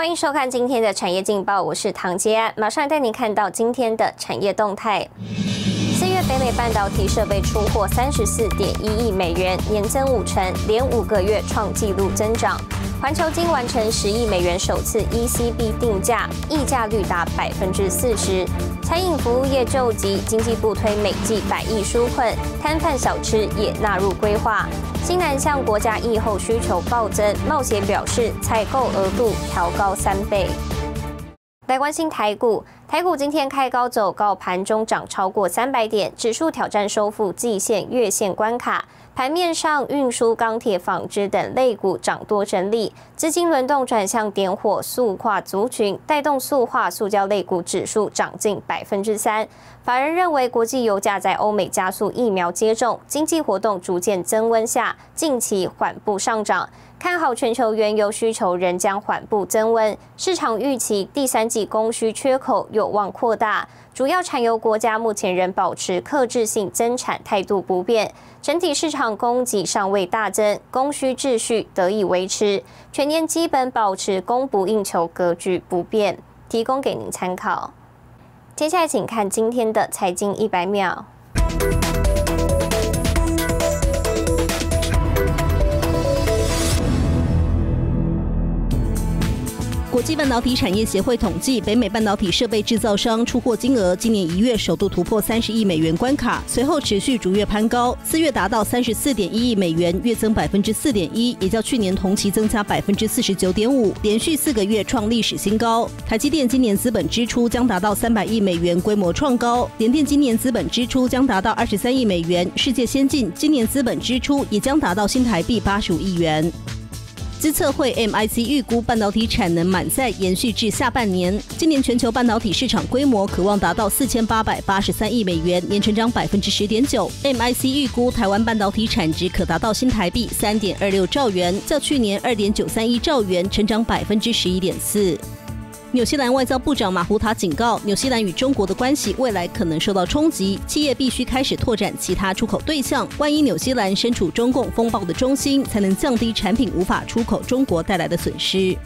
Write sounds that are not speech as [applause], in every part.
欢迎收看今天的产业劲报，我是唐杰，马上带您看到今天的产业动态。四月北美半导体设备出货三十四点一亿美元，年增五成，连五个月创纪录增长。环球金完成十亿美元首次 ECB 定价，溢价率达百分之四十。餐饮服务业救急，经济部推每季百亿纾困，摊贩小吃也纳入规划。新南向国家疫后需求暴增，冒险表示采购额度调高三倍。来关心台股，台股今天开高走高，盘中涨超过三百点，指数挑战收复季线、月线关卡。盘面上，运输、钢铁、纺织等类股涨多整理，资金轮动转向点火、塑化族群，带动塑化、塑胶类股指数涨近百分之三。法人认为，国际油价在欧美加速疫苗接种、经济活动逐渐增温下，近期缓步上涨，看好全球原油需求仍将缓步增温。市场预期第三季供需缺口有望扩大，主要产油国家目前仍保持克制性增产态度不变。整体市场供给尚未大增，供需秩序得以维持，全年基本保持供不应求格局不变，提供给您参考。接下来，请看今天的财经一百秒。国际半导体产业协会统计，北美半导体设备制造商出货金额今年一月首度突破三十亿美元关卡，随后持续逐月攀高，四月达到三十四点一亿美元，月增百分之四点一，也较去年同期增加百分之四十九点五，连续四个月创历史新高。台积电今年资本支出将达到三百亿美元，规模创高；联电今年资本支出将达到二十三亿美元，世界先进今年资本支出也将达到新台币八十五亿元。资策会 MIC 预估半导体产能满载延续至下半年，今年全球半导体市场规模可望达到四千八百八十三亿美元，年成长百分之十点九。MIC 预估台湾半导体产值可达到新台币三点二六兆元，较去年二点九三亿兆元成长百分之十一点四。纽西兰外交部长马胡塔警告，纽西兰与中国的关系未来可能受到冲击，企业必须开始拓展其他出口对象。万一纽西兰身处中共风暴的中心，才能降低产品无法出口中国带来的损失。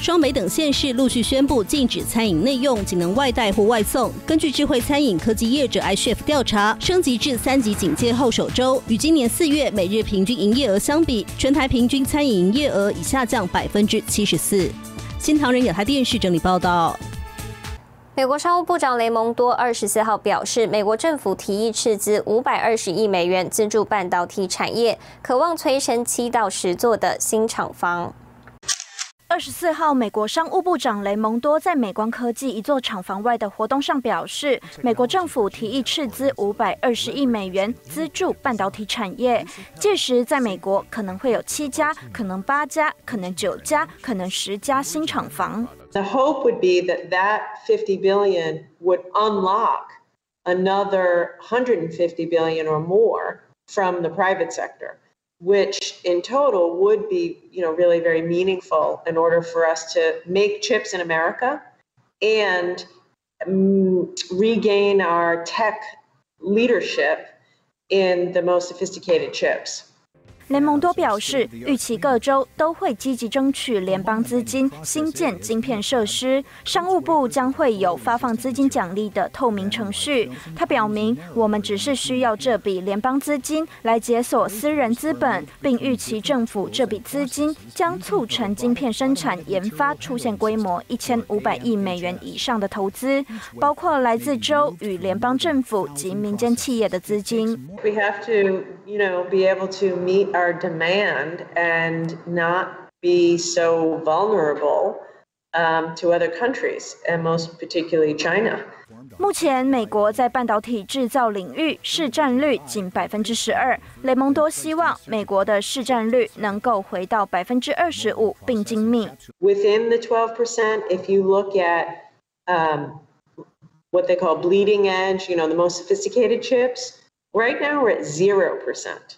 双北等县市陆续宣布禁止餐饮内用，仅能外带或外送。根据智慧餐饮科技业者 iChef 调查，升级至三级警戒后首周，与今年四月每日平均营业额相比，全台平均餐饮营业额已下降百分之七十四。新唐人亚太电视整理报道。美国商务部长雷蒙多二十四号表示，美国政府提议斥资五百二十亿美元资助半导体产业，渴望催生七到十座的新厂房。二十四号，美国商务部长雷蒙多在美光科技一座厂房外的活动上表示，美国政府提议斥资五百二十亿美元资助半导体产业，届时在美国可能会有七家、可能八家、可能九家、可能十家新厂房。The hope would be that that fifty billion would unlock another hundred and fifty billion or more from the private sector. Which in total would be, you know, really very meaningful in order for us to make chips in America and um, regain our tech leadership in the most sophisticated chips. 雷蒙多表示，预期各州都会积极争取联邦资金新建晶片设施，商务部将会有发放资金奖励的透明程序。他表明，我们只是需要这笔联邦资金来解锁私人资本，并预期政府这笔资金将促成晶片生产研发出现规模一千五百亿美元以上的投资，包括来自州与联邦政府及民间企业的资金。We have to, you know, be able to meet. our demand and not be so vulnerable um, to other countries, and most particularly China. 目前，美国在半导体制造领域市占率仅百分之十二。雷蒙多希望美国的市占率能够回到百分之二十五，并精密。Within the 12%, if you look at um, what they call bleeding edge, you know, the most sophisticated chips, right now we're at 0%.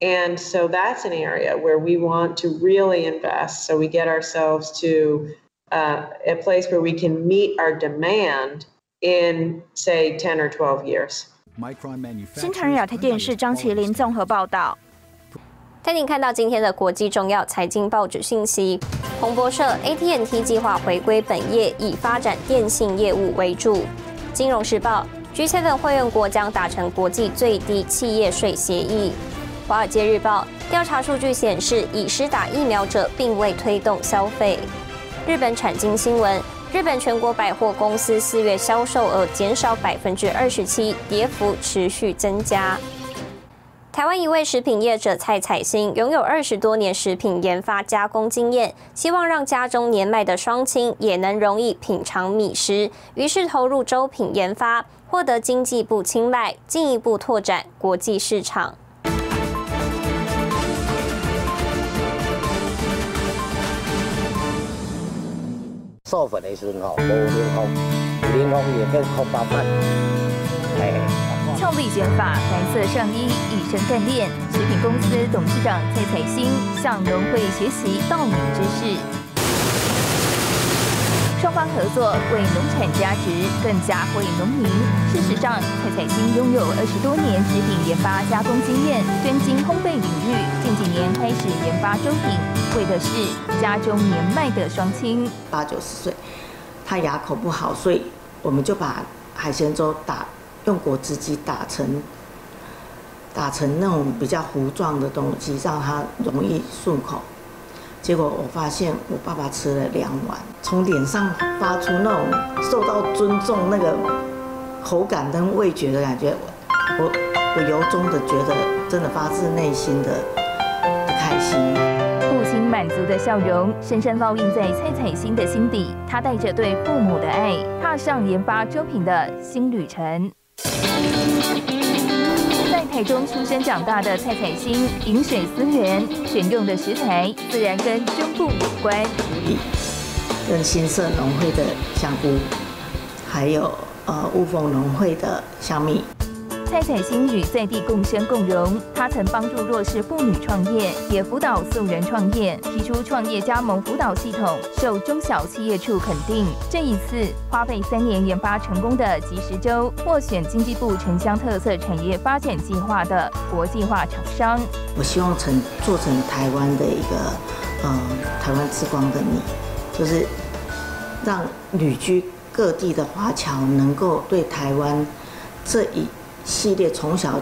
And so that's an area where we want to really invest so we get ourselves to uh, a place where we can meet our demand in, say, 10 or 12 years. 新唐人亚太电视张麒麟综合报道。 带您看到今天的国际重要财经报纸信息。彭博社，AT&T 计划回归本业，以发展电信业务为主。金融时报，G7 会员国将达成国际最低企业税协议。 华尔街日报，调查数据显示，已施打疫苗者并未推动消费。日本产经新闻，日本全国百货公司四月销售额减少百分之二十七，跌幅持续增加。台湾一位食品业者蔡彩欣拥有二十多年食品研发加工经验，希望让家中年迈的双亲也能容易品尝米食，于是投入粥品研发，获得经济部青睐，进一步拓展国际市场。授粉的时候，无冷风，冷风也变空包饭，哎。俏丽卷发，白色上衣，一身干练。食品公司董事长蔡彩星向农会学习稻米知识，双方合作为农产加值，更加惠农民。事实上，蔡彩星拥有二十多年食品研发加工经验，专精烘焙领域。近几年开始研发粥品，为的是家中年迈的双亲，八九十岁，他牙口不好，所以我们就把海鲜粥打。用果汁机打成打成那种比较糊状的东西，让它容易顺口。结果我发现我爸爸吃了两碗，从脸上发出那种受到尊重、那个口感跟味觉的感觉，我我由衷的觉得，真的发自内心的开心。满足的笑容深深烙印在蔡彩欣的心底，他带着对父母的爱，踏上研发粥品的新旅程。在台中出生长大的蔡彩欣，饮水思源，选用的食材自然跟中部有关。跟新社农会的香菇，还有呃雾峰农会的香米。蔡彩欣与在地共生共荣，她曾帮助弱势妇女创业，也辅导素人创业，提出创业加盟辅导系统，受中小企业处肯定。这一次花费三年研发成功的即时粥，获选经济部城乡特色产业发展计划的国际化厂商。我希望成做成台湾的一个，嗯，台湾之光的你，就是让旅居各地的华侨能够对台湾这一。系列从小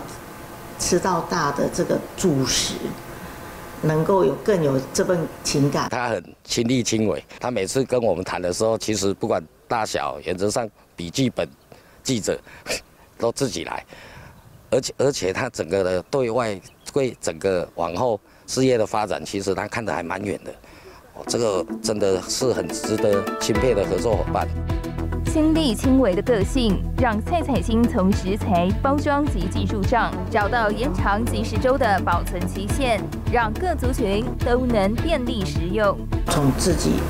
吃到大的这个主食，能够有更有这份情感。他很亲力亲为，他每次跟我们谈的时候，其实不管大小，原则上笔记本记者 [laughs] 都自己来，而且而且他整个的对外对整个往后事业的发展，其实他看得还蛮远的。这个真的是很值得钦佩的合作伙伴。亲力亲为的个性，让蔡彩青从食材、包装及技术上找到延长即食粥的保存期限，让各族群都能便利食用。从自己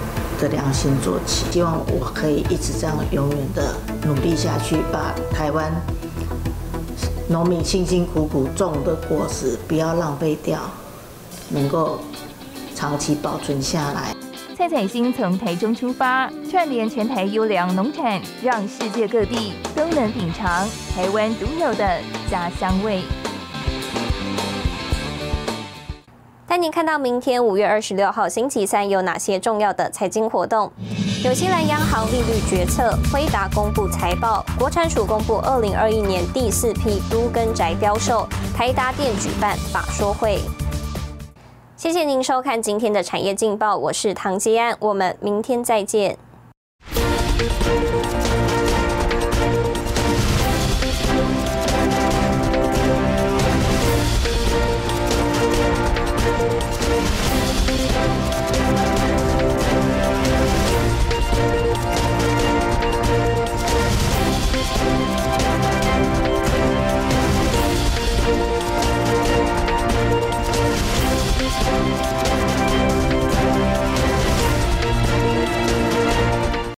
的良心做起，希望我可以一直这样永远的努力下去，把台湾农民辛辛苦苦种的果实不要浪费掉，能够长期保存下来。蔡彩星从台中出发，串联全台优良农产，让世界各地都能品尝台湾独有的家乡味。带您看到明天五月二十六号星期三有哪些重要的财经活动：纽西兰央行利率决策，辉达公布财报，国产署公布二零二一年第四批都根宅标售，台达电举办法说会。谢谢您收看今天的产业劲报，我是唐吉安，我们明天再见。